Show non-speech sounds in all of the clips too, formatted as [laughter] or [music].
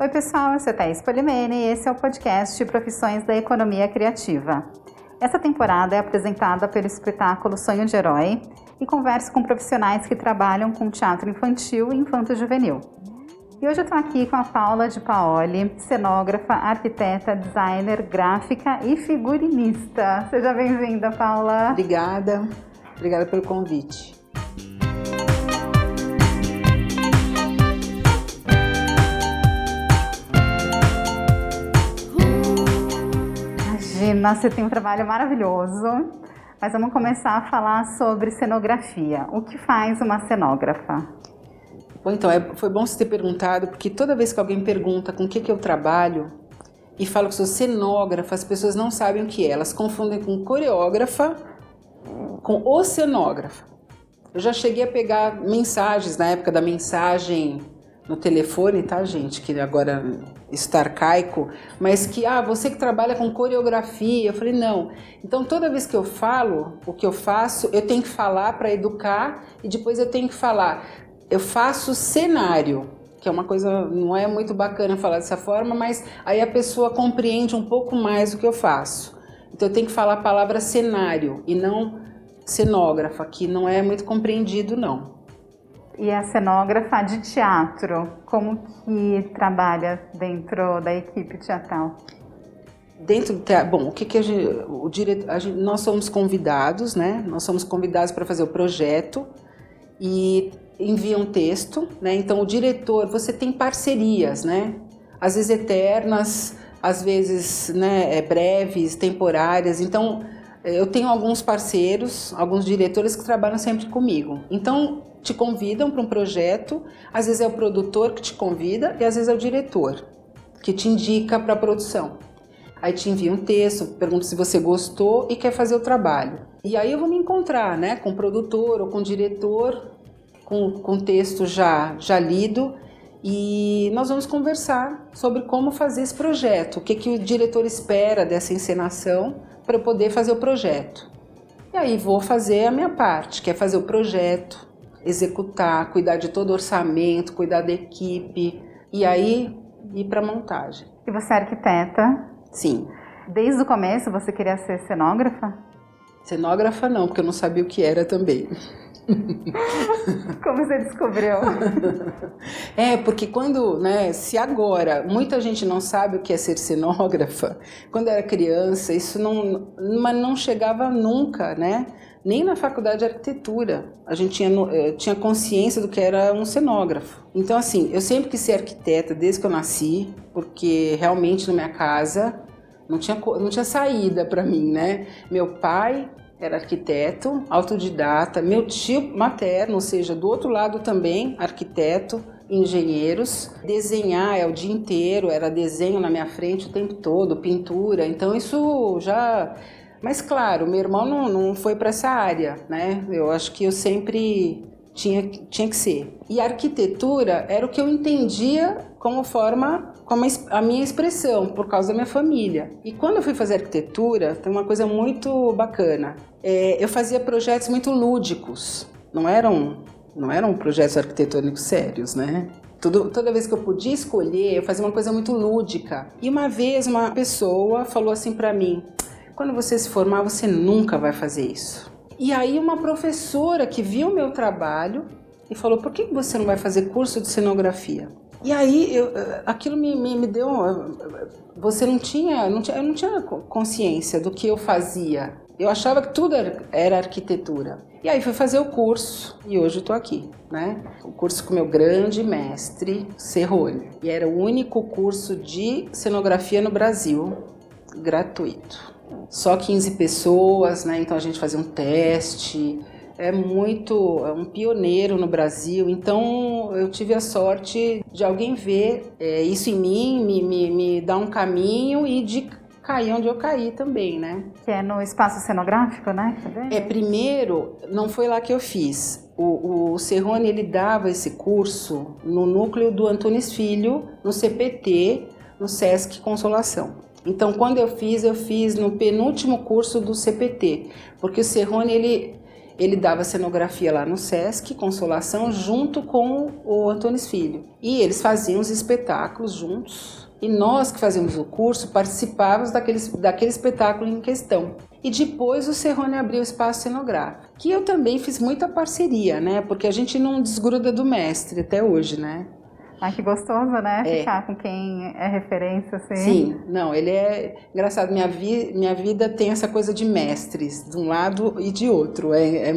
Oi, pessoal, eu sou Thais Polimene e esse é o podcast Profissões da Economia Criativa. Essa temporada é apresentada pelo espetáculo Sonho de Herói e converso com profissionais que trabalham com teatro infantil e infanto-juvenil. E hoje eu estou aqui com a Paula de Paoli, cenógrafa, arquiteta, designer, gráfica e figurinista. Seja bem-vinda, Paula. Obrigada. Obrigada pelo convite. Imagina, você tem um trabalho maravilhoso. Mas vamos começar a falar sobre cenografia. O que faz uma cenógrafa? Bom, então, é, foi bom você ter perguntado, porque toda vez que alguém pergunta com o que, que eu trabalho e falo que sou cenógrafa, as pessoas não sabem o que é. Elas confundem com coreógrafa, com oceanógrafa. Eu já cheguei a pegar mensagens na época da mensagem no telefone, tá, gente? Que agora está arcaico, mas que, ah, você que trabalha com coreografia. Eu falei, não. Então, toda vez que eu falo o que eu faço, eu tenho que falar para educar e depois eu tenho que falar eu faço cenário, que é uma coisa, não é muito bacana falar dessa forma, mas aí a pessoa compreende um pouco mais o que eu faço. Então eu tenho que falar a palavra cenário e não cenógrafa, que não é muito compreendido não. E a cenógrafa de teatro, como que trabalha dentro da equipe teatral? Dentro do teatro, bom, o que, que a gente, o diretor, a gente, nós somos convidados, né? Nós somos convidados para fazer o projeto e envia um texto, né? Então o diretor, você tem parcerias, né? Às vezes eternas, às vezes, né, é, breves, temporárias. Então eu tenho alguns parceiros, alguns diretores que trabalham sempre comigo. Então te convidam para um projeto, às vezes é o produtor que te convida e às vezes é o diretor que te indica para a produção. Aí te envia um texto, pergunta se você gostou e quer fazer o trabalho. E aí eu vou me encontrar, né, com o produtor ou com o diretor com, com texto já, já lido e nós vamos conversar sobre como fazer esse projeto, o que, que o diretor espera dessa encenação para eu poder fazer o projeto. E aí vou fazer a minha parte, que é fazer o projeto, executar, cuidar de todo o orçamento, cuidar da equipe e aí ir para a montagem. E você é arquiteta? Sim. Desde o começo você queria ser cenógrafa? Cenógrafa não, porque eu não sabia o que era também. [laughs] Como você descobriu? [laughs] É, porque quando, né, se agora muita gente não sabe o que é ser cenógrafa, quando era criança, isso não, mas não chegava nunca, né? Nem na faculdade de arquitetura a gente tinha, eh, tinha consciência do que era um cenógrafo. Então, assim, eu sempre quis ser arquiteta desde que eu nasci, porque realmente na minha casa não tinha, não tinha saída para mim, né? Meu pai era arquiteto, autodidata, meu tio materno, ou seja, do outro lado também, arquiteto, engenheiros. Desenhar é o dia inteiro, era desenho na minha frente o tempo todo, pintura, então isso já. Mas claro, meu irmão não, não foi para essa área, né? Eu acho que eu sempre tinha, tinha que ser. E a arquitetura era o que eu entendia como forma, como a minha expressão, por causa da minha família. E quando eu fui fazer arquitetura, tem uma coisa muito bacana. É, eu fazia projetos muito lúdicos, não eram, não eram projetos arquitetônicos sérios, né? Tudo, toda vez que eu podia escolher, eu fazia uma coisa muito lúdica. E uma vez uma pessoa falou assim para mim: quando você se formar, você nunca vai fazer isso. E aí uma professora que viu meu trabalho e falou: por que você não vai fazer curso de cenografia? E aí eu, aquilo me, me, me, deu. Você não tinha, não tinha. Eu não tinha consciência do que eu fazia. Eu achava que tudo era, era arquitetura. E aí fui fazer o curso e hoje estou aqui, né? O curso com meu grande mestre Serrone. E era o único curso de cenografia no Brasil gratuito só 15 pessoas, né? Então a gente fazia um teste. É muito, é um pioneiro no Brasil. Então eu tive a sorte de alguém ver é, isso em mim, me, me, me dar um caminho e de cair onde eu caí também, né? Que é no espaço cenográfico, né? É, primeiro, não foi lá que eu fiz. O, o Serrone, ele dava esse curso no núcleo do Antunes Filho, no CPT, no Sesc Consolação. Então, quando eu fiz, eu fiz no penúltimo curso do CPT, porque o Serrone ele ele dava cenografia lá no Sesc Consolação junto com o Antônio Filho. E eles faziam os espetáculos juntos. E nós que fazíamos o curso participávamos daquele, daquele espetáculo em questão. E depois o Serrone abriu o espaço cenográfico, que eu também fiz muita parceria, né? Porque a gente não desgruda do mestre até hoje, né? Ah, que gostoso, né? É. Ficar com quem é referência, assim. Sim, não, ele é engraçado. Minha, vi, minha vida tem essa coisa de mestres, de um lado e de outro. É, é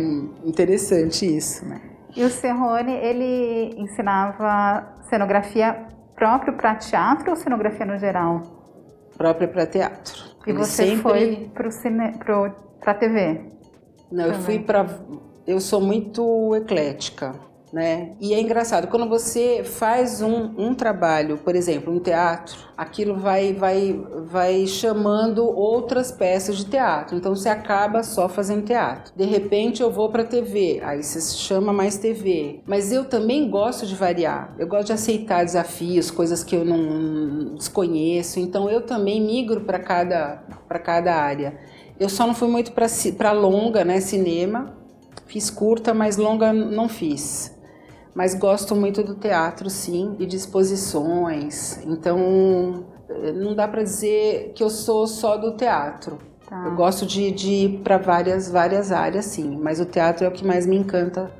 interessante isso, né? E o Serrone, ele ensinava cenografia próprio para teatro ou cenografia no geral? Própria para teatro. E ele você sempre... foi para a TV? Não, Também. eu fui para. Eu sou muito eclética né? E é engraçado, quando você faz um, um trabalho, por exemplo, um teatro, aquilo vai, vai, vai chamando outras peças de teatro. Então você acaba só fazendo teatro. De repente eu vou para TV, aí você chama mais TV. Mas eu também gosto de variar. Eu gosto de aceitar desafios, coisas que eu não desconheço. Então eu também migro para cada para cada área. Eu só não fui muito para longa, né, cinema. Fiz curta, mas longa não fiz mas gosto muito do teatro, sim, e de exposições. Então, eh, não dá para dizer que eu sou só do teatro. Tá. Eu gosto de, de ir para várias, várias áreas, sim, mas o teatro é o que mais me encanta,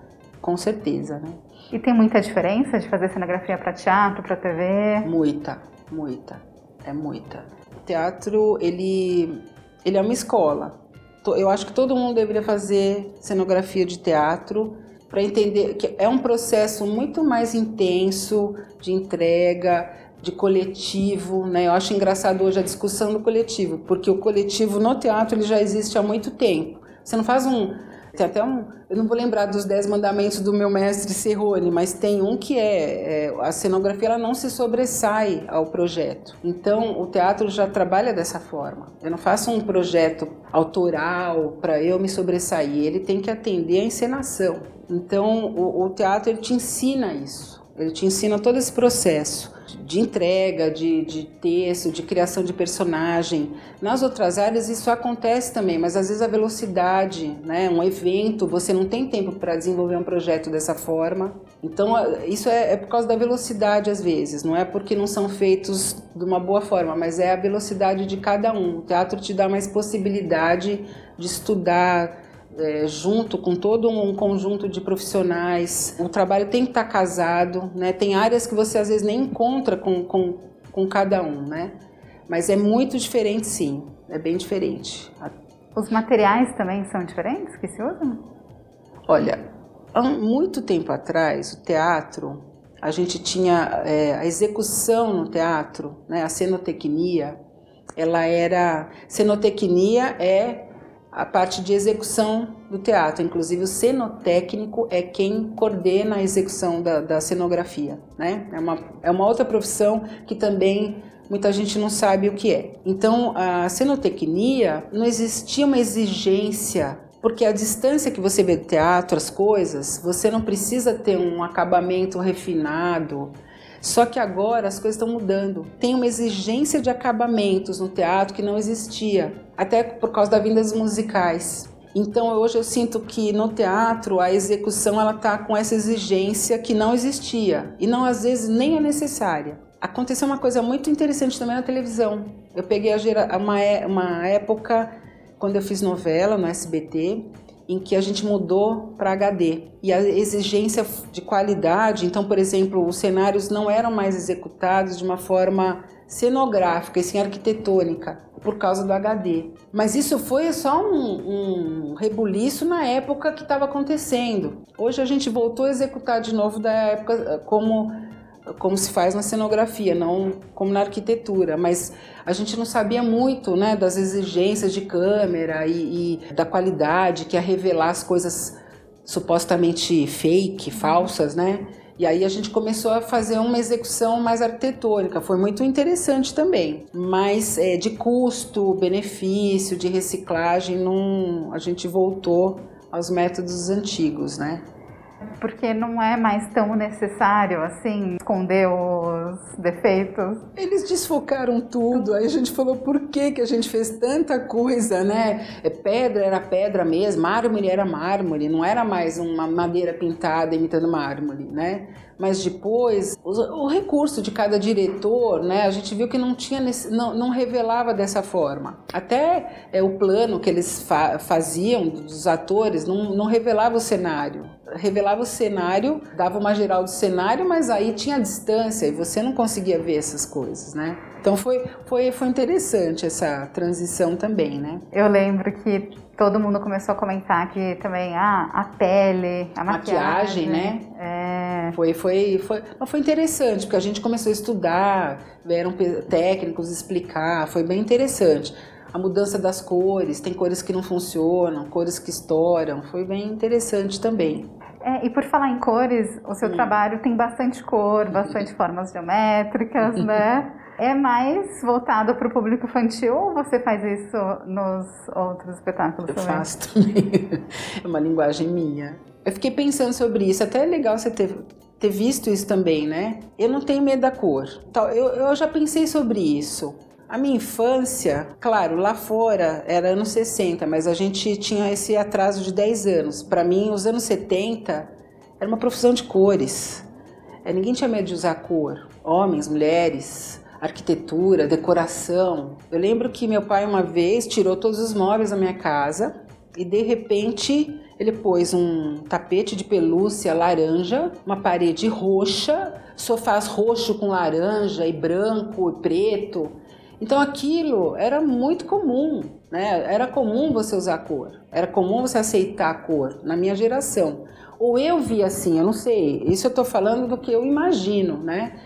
com certeza, né? E tem muita diferença de fazer cenografia para teatro, para TV? Muita, muita, é muita. O teatro, ele, ele é uma escola. Eu acho que todo mundo deveria fazer cenografia de teatro, para entender que é um processo muito mais intenso de entrega, de coletivo, né? Eu acho engraçado hoje a discussão do coletivo, porque o coletivo no teatro ele já existe há muito tempo. Você não faz um tem até um, eu não vou lembrar dos dez mandamentos do meu mestre Serrone, mas tem um que é, é, a cenografia ela não se sobressai ao projeto. Então o teatro já trabalha dessa forma. Eu não faço um projeto autoral para eu me sobressair. Ele tem que atender à encenação. Então, o, o teatro ele te ensina isso. Ele te ensina todo esse processo de entrega, de, de texto, de criação de personagem. Nas outras áreas isso acontece também, mas às vezes a velocidade, né, um evento, você não tem tempo para desenvolver um projeto dessa forma. Então isso é, é, por causa da velocidade às vezes, não é porque não são feitos de uma boa forma, mas é a velocidade de cada um. O teatro te dá mais possibilidade de estudar, é, junto com todo um conjunto de profissionais. O trabalho tem que estar casado, né? Tem áreas que você às vezes nem encontra com, com, com cada um, né? Mas é muito diferente, sim. É bem diferente. Os materiais também são diferentes que se usam? Olha, há muito tempo atrás, o teatro, a gente tinha é, a execução no teatro, né? A cenotecnia, ela era... Cenotecnia é a parte de execução do teatro. Inclusive, o cenotécnico é quem coordena a execução da, da cenografia. Né? É, uma, é uma outra profissão que também muita gente não sabe o que é. Então, a cenotecnia não existia uma exigência porque a distância que você vê do teatro, as coisas, você não precisa ter um acabamento refinado, só que agora as coisas estão mudando. Tem uma exigência de acabamentos no teatro que não existia, até por causa da vinda dos musicais. Então hoje eu sinto que no teatro a execução ela tá com essa exigência que não existia e não às vezes nem é necessária. Aconteceu uma coisa muito interessante também na televisão. Eu peguei uma, é, uma época quando eu fiz novela no SBT em que a gente mudou para HD. E a exigência de qualidade, então, por exemplo, os cenários não eram mais executados de uma forma cenográfica, e sim arquitetônica, por causa do HD. Mas isso foi só um, um rebuliço na época que estava acontecendo. Hoje a gente voltou a executar de novo da época como como se faz na cenografia, não como na arquitetura, mas a gente não sabia muito né, das exigências de câmera e, e da qualidade que ia revelar as coisas supostamente fake, falsas, né? E aí a gente começou a fazer uma execução mais arquitetônica, foi muito interessante também. Mas é, de custo, benefício, de reciclagem, não, a gente voltou aos métodos antigos, né? Porque não é mais tão necessário assim esconder os os defeitos? Eles desfocaram tudo. Aí a gente falou por que, que a gente fez tanta coisa, né? É, pedra era pedra mesmo, mármore era mármore, não era mais uma madeira pintada imitando mármore, né? Mas depois o, o, recurso de cada diretor, né, a gente viu que não tinha não, não revelava dessa forma. Até é, o plano que eles fa faziam dos atores não, não revelava o cenário. Revelava o cenário, dava uma geral do cenário, mas aí tinha distância e você não conseguia ver essas coisas, né? Então foi, foi, foi interessante essa transição também, né? Eu lembro que todo mundo começou a comentar que também ah, a pele, a maquiagem, maquiagem né? É... Foi, foi, foi, foi interessante, porque a gente começou a estudar, vieram técnicos explicar, foi bem interessante. A mudança das cores, tem cores que não funcionam, cores que estouram, foi bem interessante também. É, e por falar em cores, o seu hum. trabalho tem bastante cor, bastante formas geométricas, [laughs] né? É mais voltado para o público infantil ou você faz isso nos outros espetáculos eu também? faço também. [laughs] É uma linguagem minha. Eu fiquei pensando sobre isso. Até é legal você ter, ter visto isso também, né? Eu não tenho medo da cor. Eu, eu já pensei sobre isso. A minha infância, claro, lá fora era anos 60, mas a gente tinha esse atraso de 10 anos. Para mim, os anos 70 era uma profissão de cores. É, ninguém tinha medo de usar cor. Homens, mulheres, arquitetura, decoração. Eu lembro que meu pai uma vez tirou todos os móveis da minha casa e de repente ele pôs um tapete de pelúcia laranja, uma parede roxa, sofás roxo com laranja e branco e preto. Então aquilo era muito comum, né? Era comum você usar cor, era comum você aceitar a cor na minha geração. Ou eu vi assim, eu não sei, isso eu estou falando do que eu imagino, né?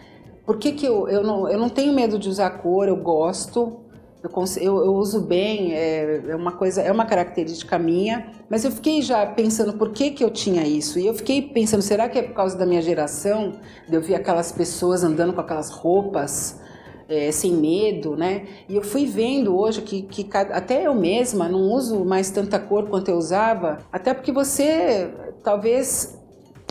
Por que, que eu, eu, não, eu não tenho medo de usar cor, eu gosto, eu, eu, eu uso bem, é, é, uma coisa, é uma característica minha, mas eu fiquei já pensando por que, que eu tinha isso. E eu fiquei pensando, será que é por causa da minha geração? De eu ver aquelas pessoas andando com aquelas roupas é, sem medo, né? E eu fui vendo hoje que, que até eu mesma não uso mais tanta cor quanto eu usava, até porque você talvez,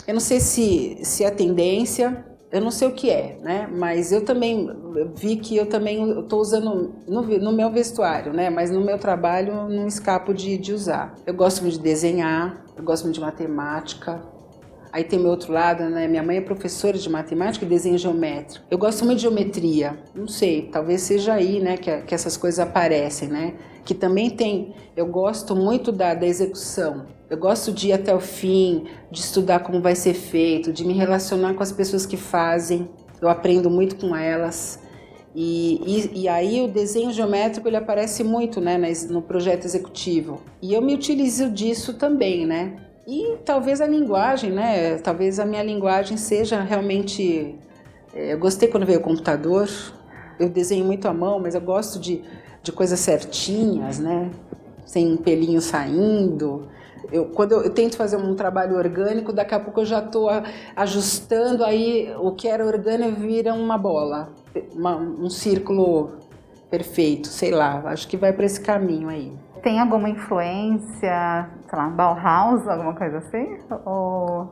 eu não sei se, se é tendência, eu não sei o que é, né? Mas eu também vi que eu também estou usando no, no, meu vestuário, né? Mas no meu trabalho não escapo de, de usar. Eu gosto muito de desenhar, eu gosto muito de matemática. Aí tem meu outro lado, né? Minha mãe é professora de matemática e desenho geométrico. Eu gosto muito de geometria. Não sei, talvez seja aí, né? Que, que essas coisas aparecem, né? Que também tem. Eu gosto muito da, da execução. Eu gosto de ir até o fim, de estudar como vai ser feito, de me relacionar com as pessoas que fazem. Eu aprendo muito com elas. E, e, e aí o desenho geométrico ele aparece muito né, no projeto executivo. E eu me utilizo disso também, né? E talvez a linguagem, né? Talvez a minha linguagem seja realmente. É, eu gostei quando veio o computador. Eu desenho muito à mão, mas eu gosto de, de coisas certinhas, né? Sem pelinho saindo. Eu, quando eu, eu, tento fazer um trabalho orgânico, daqui a pouco eu já estou ajustando, aí o que era orgânico vira uma bola, uma, um círculo perfeito, sei lá, acho que vai para esse caminho aí. Tem alguma influência, sei lá, Bauhaus, alguma coisa assim? Ou...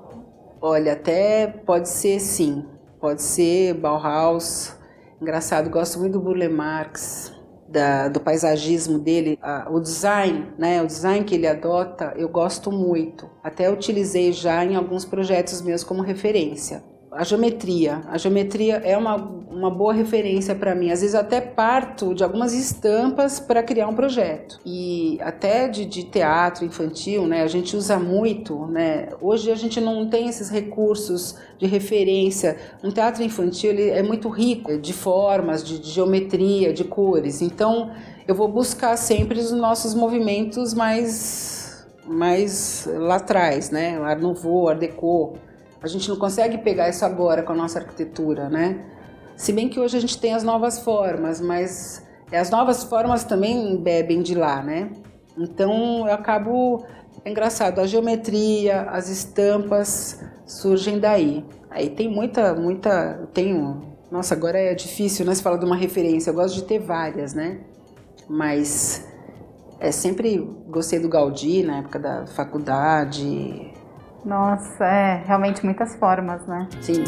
Olha, até pode ser sim, pode ser Bauhaus. Engraçado, gosto muito do Burle Marx, da, do paisagismo dele, o design, né, o design que ele adota, eu gosto muito. Até utilizei já em alguns projetos meus como referência a geometria. A geometria é uma, uma boa referência para mim. Às vezes até parto de algumas estampas para criar um projeto. E até de, de, teatro infantil, né? A gente usa muito, né? Hoje a gente não tem esses recursos de referência. Um teatro infantil ele é muito rico de formas, de, de geometria, de cores. Então eu vou buscar sempre os nossos movimentos mais mais lá atrás, né? Art Nouveau, Art Deco, a gente não consegue pegar isso agora com a nossa arquitetura, né? Se bem que hoje a gente tem as novas formas, mas as novas formas também bebem de lá, né? Então eu acabo. É engraçado, a geometria, as estampas surgem daí. Aí tem muita, muita. Tenho. Nossa, agora é difícil, né? Se falar de uma referência. Eu gosto de ter várias, né? Mas é sempre gostei do Gaudí na época da faculdade. Nossa, é realmente muitas formas, né? Sim.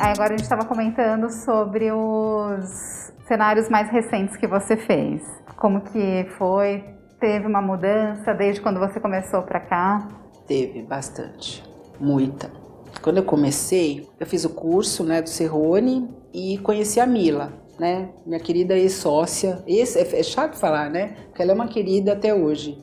Aí agora a gente estava comentando sobre os cenários mais recentes que você fez. Como que foi? Teve uma mudança desde quando você começou para cá? Teve bastante, muita. Quando eu comecei, eu fiz o curso né, do Serrone e conheci a Mila, né? Minha querida ex-sócia. Esse, é chato falar, né? Porque ela é uma querida até hoje.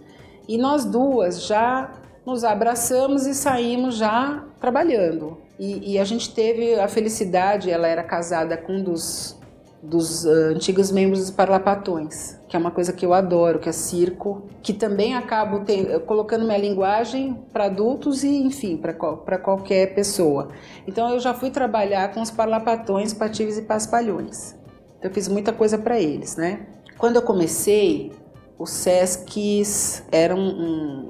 E nós duas já nos abraçamos e saímos já trabalhando. E, e, a gente teve a felicidade, ela era casada com um dos, dos uh, antigos membros dos Parlapatões, que é uma coisa que eu adoro, que é circo, que também acabo tem, colocando minha linguagem para adultos e, enfim, para qualquer pessoa. Então eu já fui trabalhar com os Parlapatões, Patives e Paspalhões. Então eu fiz muita coisa para eles, né? Quando eu comecei, os Sescs eram um,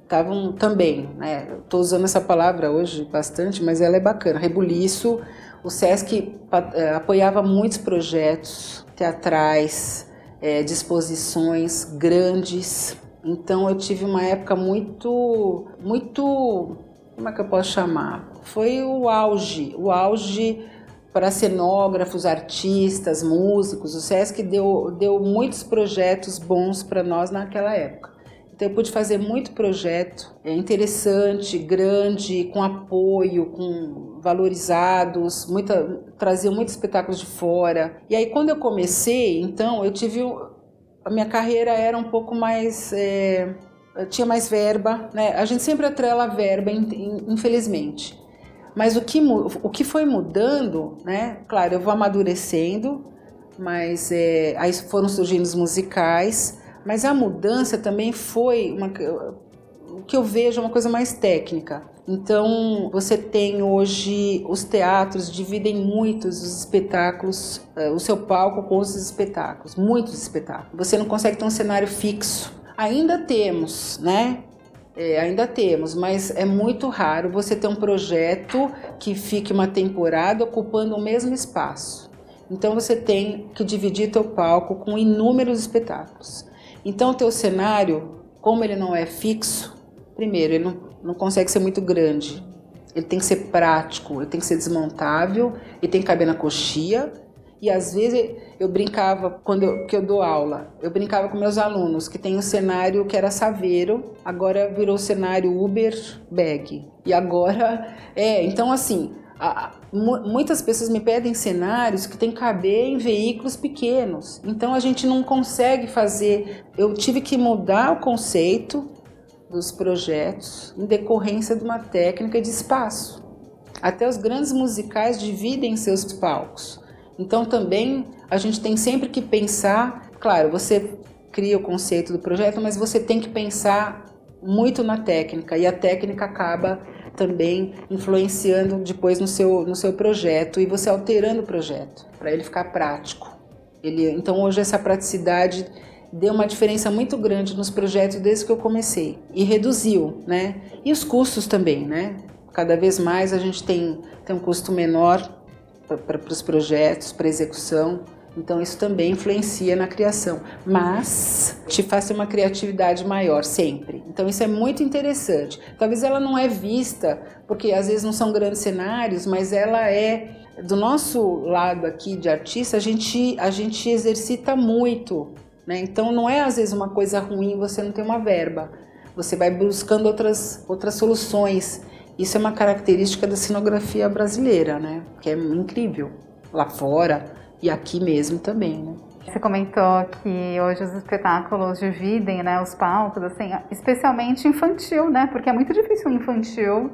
estavam também, né? Estou usando essa palavra hoje bastante, mas ela é bacana. Rebuliço, o SESC é, apoiava muitos projetos teatrais, é, disposições grandes. Então eu tive uma época muito, muito, como é que eu posso chamar? Foi o auge, o auge para cenógrafos, artistas, músicos. O SESC deu, deu muitos projetos bons para nós naquela época. Então eu pude fazer muito projeto é, interessante, grande, com apoio, com valorizados, muita, trazia muitos espetáculos de fora. E aí quando eu comecei, então eu tive a minha carreira era um pouco mais é, tinha mais verba, né? A gente sempre atrela a verba, infelizmente. Mas o que, o que foi mudando, né? Claro, eu vou amadurecendo, mas é, aí foram surgindo os musicais. Mas a mudança também foi uma, o que eu vejo é uma coisa mais técnica. Então, você tem hoje os teatros dividem muitos os espetáculos, uh, o seu palco com os espetáculos, muitos espetáculos. Você não consegue ter um cenário fixo. Ainda temos, né? É, ainda temos, mas é muito raro você ter um projeto que fique uma temporada ocupando o mesmo espaço. Então você tem que dividir teu palco com inúmeros espetáculos. Então, teu cenário, como ele não é fixo, primeiro, ele não, não consegue ser muito grande. Ele tem que ser prático, ele tem que ser desmontável, ele tem que caber na coxia. E às vezes eu brincava, quando eu, que eu dou aula, eu brincava com meus alunos que tem um cenário que era saveiro, agora virou cenário Uber Bag. E agora, é, então assim, a, muitas pessoas me pedem cenários que tem que caber em veículos pequenos. Então a gente não consegue fazer. Eu tive que mudar o conceito dos projetos em decorrência de uma técnica de espaço. Até os grandes musicais dividem seus palcos. Então também a gente tem sempre que pensar, claro, você cria o conceito do projeto, mas você tem que pensar muito na técnica e a técnica acaba também influenciando depois no seu, no seu projeto e você alterando o projeto para ele ficar prático. Ele, então hoje essa praticidade deu uma diferença muito grande nos projetos desde que eu comecei e reduziu, né? E os custos também, né? Cada vez mais a gente tem, tem um custo menor para os projetos, para execução. Então isso também influencia na criação, mas te faz ter uma criatividade maior sempre. Então isso é muito interessante. Talvez ela não é vista, porque às vezes não são grandes cenários, mas ela é do nosso lado aqui de artista, a gente a gente exercita muito, né? Então não é às vezes uma coisa ruim você não ter uma verba. Você vai buscando outras outras soluções. Isso é uma característica da cenografia brasileira, né? Que é incrível. Lá fora, e aqui mesmo também, né? Você comentou que hoje os espetáculos dividem, né, os palcos, assim, especialmente infantil, né? Porque é muito difícil um infantil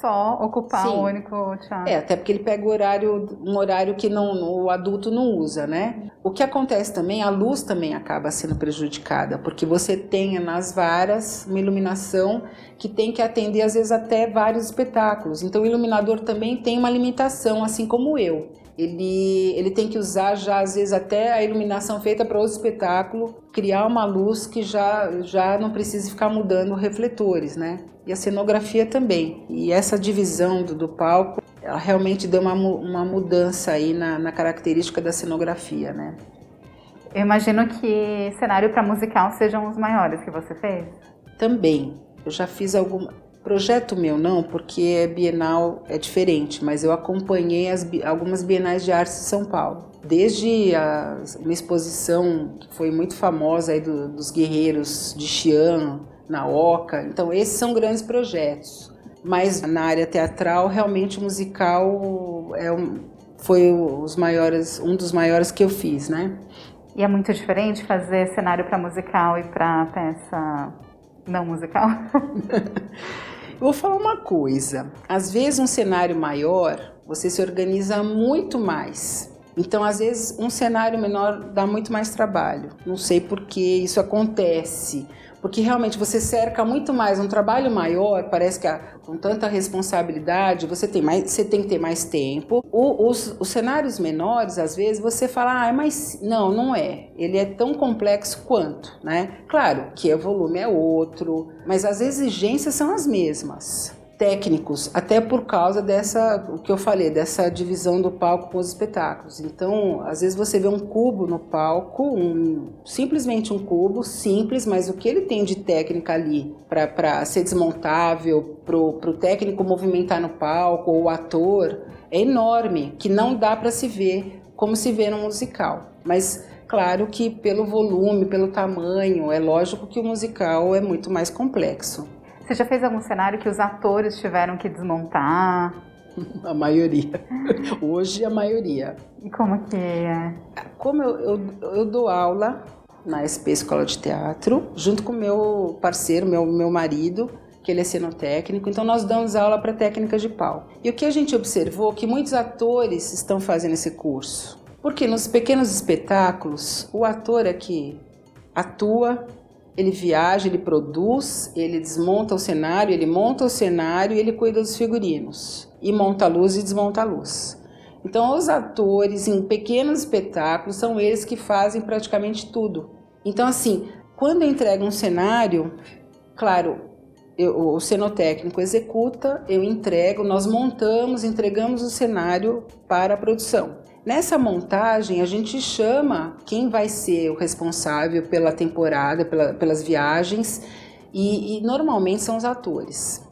só ocupar Sim. o único teatro. É, até porque ele pega o horário, um horário que não, o adulto não usa, né? O que acontece também, a luz também acaba sendo prejudicada, porque você tem nas varas uma iluminação que tem que atender às vezes até vários espetáculos. Então o iluminador também tem uma limitação, assim como eu ele, ele tem que usar já às vezes até a iluminação feita para o espetáculo, criar uma luz que já, já não precise ficar mudando refletores, né? E a cenografia também. E essa divisão do, do palco, ela realmente deu uma, uma mudança aí na, na característica da cenografia, né? Eu imagino que cenário para musical sejam os maiores que você fez. Também. Eu já fiz alguma Projeto meu não, porque é Bienal é diferente, mas eu acompanhei as, algumas Bienais de Arte de São Paulo. Desde a, uma exposição que foi muito famosa aí do, dos guerreiros de Xi'an, na Oca. Então esses são grandes projetos. Mas na área teatral, realmente o musical é um, foi os maiores, um dos maiores que eu fiz, né? E é muito diferente fazer cenário para musical e para peça não musical? [laughs] Vou falar uma coisa. Às vezes um cenário maior, você se organiza muito mais. Então, às vezes, um cenário menor dá muito mais trabalho. Não sei por que isso acontece porque realmente você cerca muito mais um trabalho maior, parece que com tanta responsabilidade você tem mais, você tem que ter mais tempo. O, os, os, cenários menores, às vezes você fala, ah, mas não, não é. Ele é tão complexo quanto, né? Claro que o volume é outro, mas as exigências são as mesmas técnicos, até por causa dessa, o que eu falei, dessa divisão do palco com os espetáculos. Então, às vezes você vê um cubo no palco, um, simplesmente um cubo, simples, mas o que ele tem de técnica ali para ser desmontável, para o técnico movimentar no palco, ou o ator, é enorme, que não dá para se ver como se vê no musical. Mas claro que pelo volume, pelo tamanho, é lógico que o musical é muito mais complexo. Você já fez algum cenário que os atores tiveram que desmontar? [laughs] A maioria. Hoje a maioria. E como que é? Como eu, eu, eu dou aula na SP Escola de Teatro, junto com meu parceiro, meu, meu marido, que ele é cenotécnico, então nós damos aula para técnicas de pau. E o que a gente observou é que muitos atores estão fazendo esse curso. Porque nos pequenos espetáculos, o ator aqui atua ele viaja, ele produz, ele desmonta o cenário, ele monta o cenário e ele cuida dos figurinos. E monta a luz e desmonta a luz. Então, os atores em pequenos espetáculos são eles que fazem praticamente tudo. Então, assim, quando eu entrego um cenário, claro, eu, o cenotécnico executa, eu entrego, nós montamos, entregamos o cenário para a produção. Nessa montagem, a gente chama quem vai ser o responsável pela temporada, pela, pelas viagens, e, e, normalmente são os atores.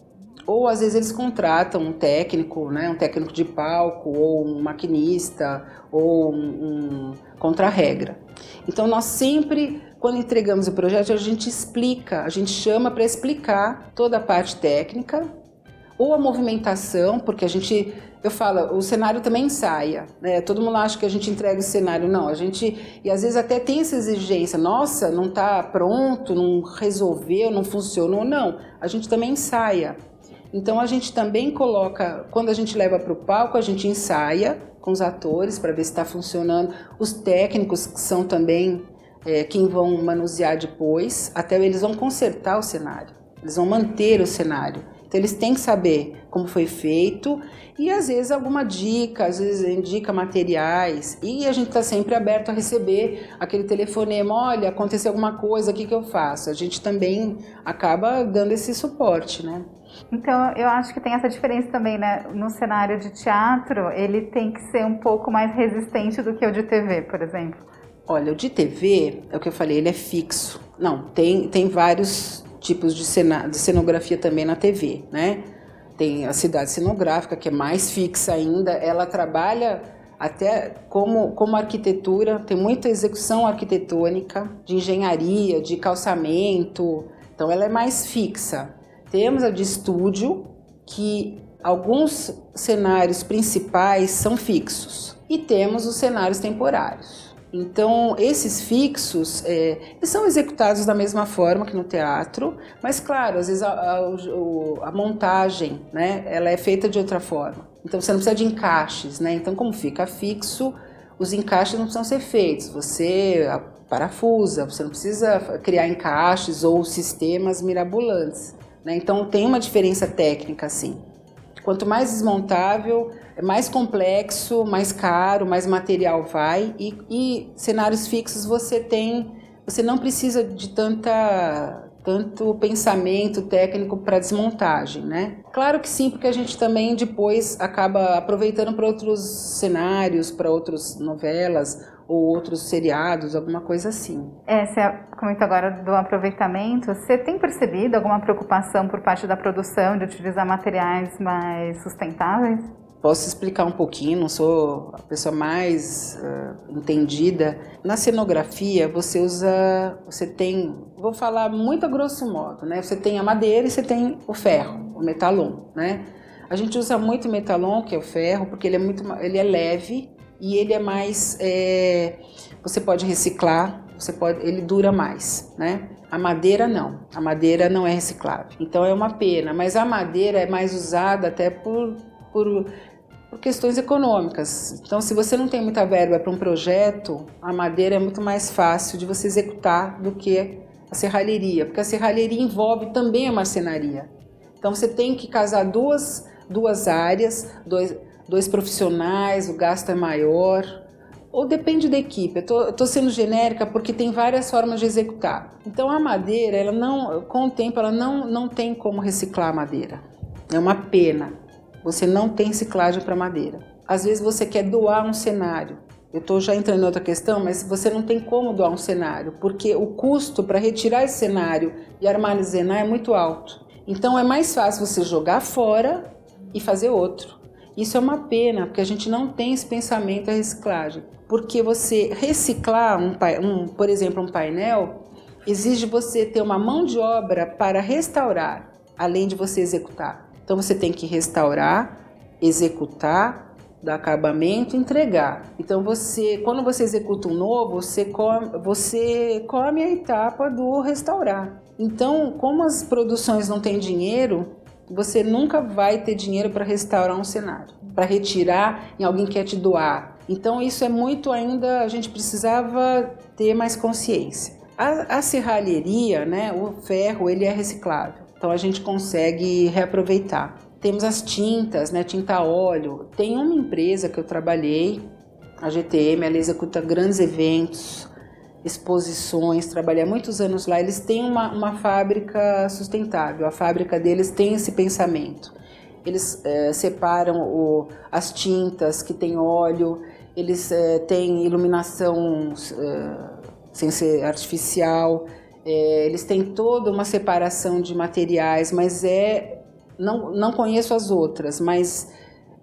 Ou às vezes eles contratam um técnico, né, um técnico de palco, ou um maquinista, ou um, um contra-regra. Então nós sempre, quando entregamos o projeto, a gente explica, a gente chama para explicar toda a parte técnica, ou a movimentação, porque a gente eu falo, o cenário também ensaia, né? Todo mundo acha que a gente entrega o cenário, não. A gente e às vezes até tem essa exigência, nossa, não está pronto, não resolveu, não funcionou, não. A gente também ensaia. Então a gente também coloca, quando a gente leva para o palco, a gente ensaia com os atores para ver se está funcionando. Os técnicos que são também é, quem vão manusear depois, até eles vão consertar o cenário, eles vão manter o cenário. Então eles têm que saber como foi feito e às vezes alguma dica, às vezes indica materiais e a gente está sempre aberto a receber aquele telefonema, olha, aconteceu alguma coisa, o que, que eu faço? A gente também acaba dando esse suporte, né? Então, eu acho que tem essa diferença também, né? No cenário de teatro, ele tem que ser um pouco mais resistente do que o de TV, por exemplo. Olha, o de TV, é o que eu falei, ele é fixo. Não, tem, tem vários tipos de, cena, de cenografia também na TV, né? Tem a cidade cenográfica, que é mais fixa ainda, ela trabalha até como, como arquitetura, tem muita execução arquitetônica, de engenharia, de calçamento, então ela é mais fixa. Temos a de estúdio, que alguns cenários principais são fixos, e temos os cenários temporários. Então, esses fixos, é, são executados da mesma forma que no teatro, mas claro, às vezes a, a, a, montagem, né, ela é feita de outra forma. Então, você não precisa de encaixes, né? Então, como fica fixo, os encaixes não precisam ser feitos. Você parafusa, você não precisa criar encaixes ou sistemas mirabolantes. Né? Então, tem uma diferença técnica, assim. Quanto mais desmontável, mais complexo, mais caro, mais material vai. E, e cenários fixos você tem, você não precisa de tanta tanto pensamento técnico para desmontagem, né? Claro que sim, porque a gente também depois acaba aproveitando para outros cenários, para outras novelas ou outros seriados, alguma coisa assim. É, você comentou agora do aproveitamento. Você tem percebido alguma preocupação por parte da produção de utilizar materiais mais sustentáveis? Posso explicar um pouquinho, não sou a pessoa mais uh, entendida. Na cenografia, você usa, você tem, vou falar muito a grosso modo, né? Você tem a madeira e você tem o ferro, o metalon, né? A gente usa muito o metalon, que é o ferro, porque ele é muito, ele é leve e ele é mais, é, você pode reciclar, você pode, ele dura mais, né? A madeira não, a madeira não é reciclável. Então é uma pena, mas a madeira é mais usada até por, por por questões econômicas. Então, se você não tem muita verba para um projeto, a madeira é muito mais fácil de você executar do que a serralheria, porque a serralheria envolve também a marcenaria. Então, você tem que casar duas, duas áreas, dois, dois profissionais, o gasto é maior, ou depende da equipe. Eu estou sendo genérica porque tem várias formas de executar. Então, a madeira, ela não, com o tempo, ela não, não tem como reciclar a madeira. É uma pena. Você não tem ciclagem para madeira. Às vezes você quer doar um cenário. Eu estou já entrando em outra questão, mas você não tem como doar um cenário, porque o custo para retirar esse cenário e armazenar é muito alto. Então é mais fácil você jogar fora e fazer outro. Isso é uma pena, porque a gente não tem esse pensamento da reciclagem. Porque você reciclar, um, um, por exemplo, um painel, exige você ter uma mão de obra para restaurar, além de você executar. Então você tem que restaurar, executar, dar acabamento, entregar. Então você, quando você executa um novo, você come, você come a etapa do restaurar. Então, como as produções não têm dinheiro, você nunca vai ter dinheiro para restaurar um cenário, para retirar em alguém quer te doar. Então isso é muito ainda, a gente precisava ter mais consciência. A, a serralheria, né, o ferro, ele é reciclável. Então a gente consegue reaproveitar. Temos as tintas, né, tinta óleo. Tem uma empresa que eu trabalhei, a GTM, ela executa grandes eventos, exposições, trabalhei há muitos anos lá. Eles têm uma, uma fábrica sustentável, a fábrica deles tem esse pensamento. Eles é, separam o, as tintas que tem óleo, eles é, têm iluminação é, sem ser artificial, é, eles têm toda uma separação de materiais, mas é não, não conheço as outras, mas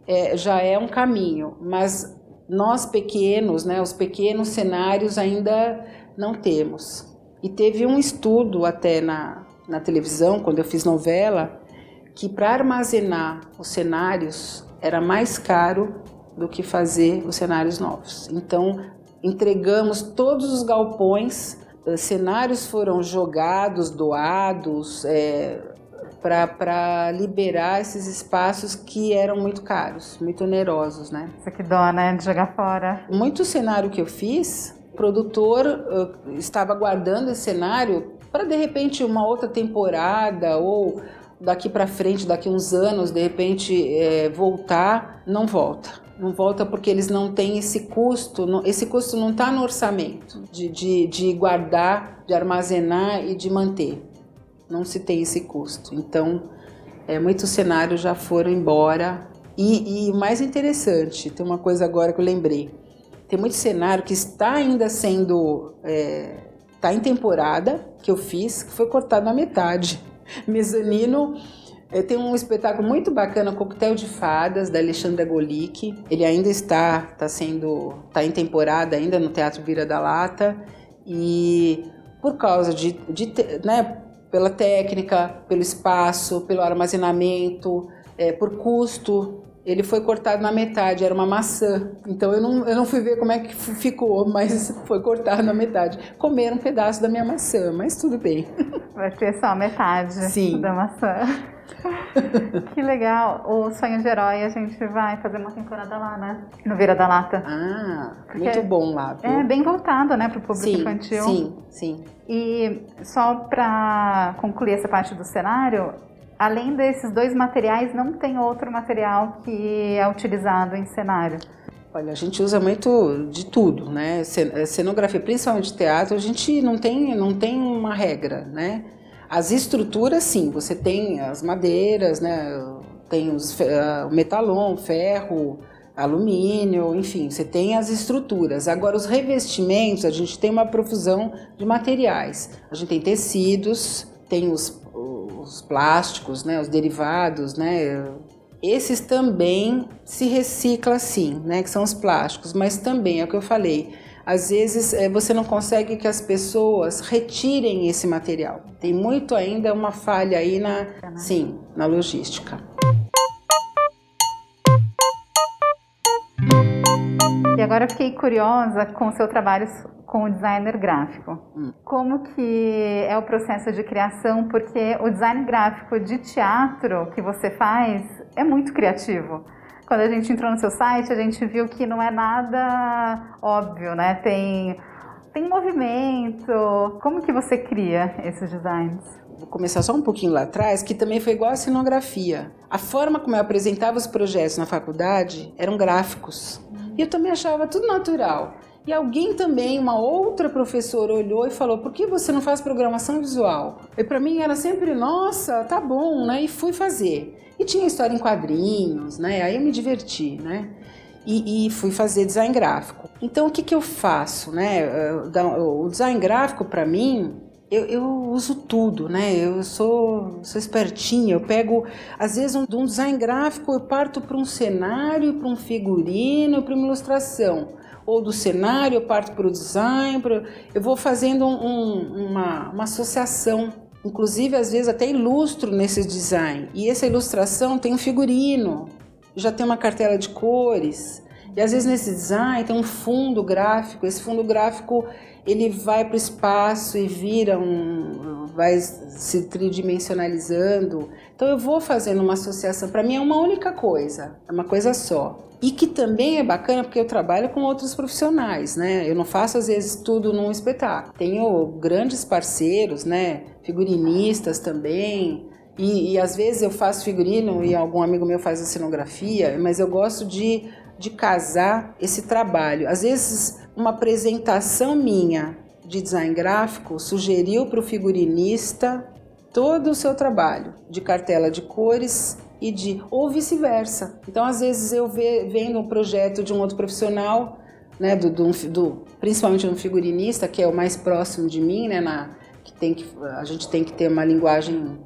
é, já é um caminho. Mas nós pequenos, né, os pequenos cenários ainda não temos. E teve um estudo até na, na televisão, quando eu fiz novela, que para armazenar os cenários era mais caro do que fazer os cenários novos. Então, entregamos todos os galpões cenários foram jogados, doados, é, para liberar esses espaços que eram muito caros, muito onerosos, né? Isso que dó, né, de jogar fora. Muito cenário que eu fiz, o produtor estava guardando esse cenário para de repente uma outra temporada ou daqui para frente, daqui uns anos, de repente é, voltar, não volta não volta porque eles não têm esse custo, esse custo não está no orçamento de, de, de guardar, de armazenar e de manter. Não se tem esse custo. Então, é, muitos cenários já foram embora. E, e mais interessante, tem uma coisa agora que eu lembrei. Tem muito cenário que está ainda sendo. Está é, tá em temporada que eu fiz, que foi cortado na metade. [laughs] Mezanino tem um espetáculo muito bacana, Coquetel de Fadas, da Alexandra Golick. Ele ainda está, está sendo, está em temporada ainda no Teatro Vira da Lata. E por causa de, de né, pela técnica, pelo espaço, pelo armazenamento, é, por custo, ele foi cortado na metade, era uma maçã. Então eu não, eu não fui ver como é que ficou, mas [laughs] foi cortado na metade. Comeram um pedaço da minha maçã, mas tudo bem. [laughs] Vai ter só a metade Sim. da maçã. [laughs] que legal. O Sonho de Herói, a gente vai fazer uma temporada lá, né? No Vira da Lata. Ah, Porque muito bom lá. Viu? É bem voltado, né, para o público sim, infantil. Sim, sim. E só para concluir essa parte do cenário, além desses dois materiais, não tem outro material que é utilizado em cenário. Olha, a gente usa muito de tudo, né? Cenografia, principalmente teatro, a gente não tem, não tem uma regra, né? As estruturas, sim, você tem as madeiras, né? Tem os, o metalon, ferro, alumínio, enfim, você tem as estruturas. Agora, os revestimentos, a gente tem uma profusão de materiais. A gente tem tecidos, tem os, os plásticos, né, os derivados, né, esses também se recicla sim, né, que são os plásticos, mas também é o que eu falei. Às vezes é, você não consegue que as pessoas retirem esse material. Tem muito ainda uma falha aí na, sim, na logística. E agora eu fiquei curiosa com o seu trabalho com o designer gráfico. Hum. Como que é o processo de criação? Porque o design gráfico de teatro que você faz é muito criativo. Quando a gente entrou no seu site, a gente viu que não é nada óbvio, né? Tem, tem movimento. Como que você cria esses designs? Vou começar só um pouquinho lá atrás, que também foi igual a cenografia. A forma como eu apresentava os projetos na faculdade eram gráficos. E eu também achava tudo natural. E alguém também, uma outra professora, olhou e falou: por que você não faz programação visual? E para mim era sempre: nossa, tá bom, né? E fui fazer. E tinha história em quadrinhos, né? Aí eu me diverti, né? E, e fui fazer design gráfico. Então o que, que eu faço, né? O design gráfico para mim eu, eu, uso tudo, né? Eu sou, sou espertinha, eu pego, às vezes, um, um design gráfico, eu parto para um cenário, para um figurino, para uma ilustração ou do cenário, eu parto para o design, pra... eu vou fazendo um, uma, uma associação. Inclusive, às vezes, até ilustro nesse design. E essa ilustração tem um figurino, já tem uma cartela de cores. E às vezes nesse design tem um fundo gráfico. Esse fundo gráfico ele vai para o espaço e vira um, vai se tridimensionalizando. Então eu vou fazendo uma associação. Para mim é uma única coisa, é uma coisa só. E que também é bacana porque eu trabalho com outros profissionais, né? Eu não faço às vezes tudo num espetáculo. Tenho grandes parceiros, né? Figurinistas também. E, e às vezes eu faço figurino e algum amigo meu faz a cenografia, mas eu gosto de, de casar esse trabalho. Às vezes uma apresentação minha de design gráfico sugeriu para o figurinista todo o seu trabalho de cartela de cores e de ou vice-versa. Então, às vezes eu ve, vendo um projeto de um outro profissional, né, do, do, do, principalmente um figurinista que é o mais próximo de mim, né, na, que tem que a gente tem que ter uma linguagem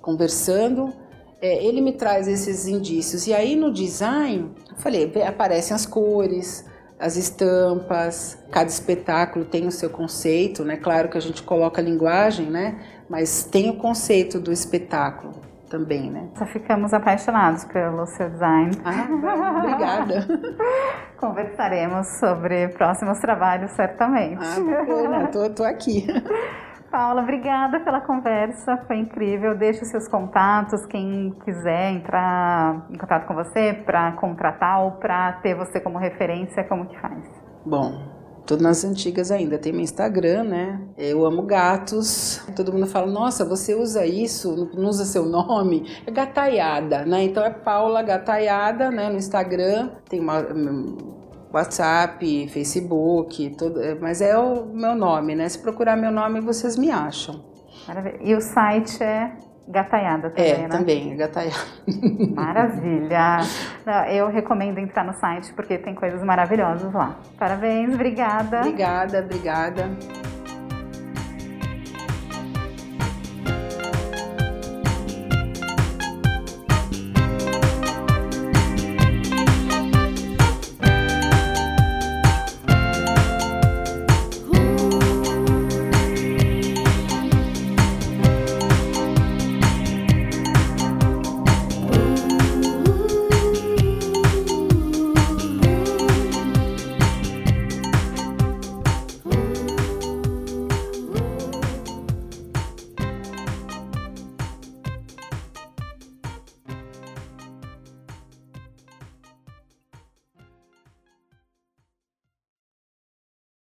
conversando. É, ele me traz esses indícios e aí no design, eu falei, aparecem as cores, as estampas, cada espetáculo tem o seu conceito, né? Claro que a gente coloca a linguagem, né? Mas tem o conceito do espetáculo também, né? Só ficamos apaixonados pelo seu design. Ah, obrigada. [laughs] Conversaremos sobre próximos trabalhos, certamente. Ah, bacana, tô, tô aqui. [laughs] Paula, obrigada pela conversa, foi incrível. Deixe os seus contatos, quem quiser entrar em contato com você para contratar ou para ter você como referência, como que faz? Bom, Tô nas antigas ainda, tem meu Instagram, né? Eu amo gatos. Todo mundo fala, nossa, você usa isso, não usa seu nome? É gataiada, né? Então é Paula Gataiada, né? No Instagram. Tem uma WhatsApp, Facebook, tudo, mas é o meu nome, né? Se procurar meu nome, vocês me acham. Maravilha. E o site é Gataiada também, é, né? também, Gataiada. [laughs] Maravilha. Eu recomendo entrar no site porque tem coisas maravilhosas lá. Parabéns, obrigada. Obrigada, obrigada.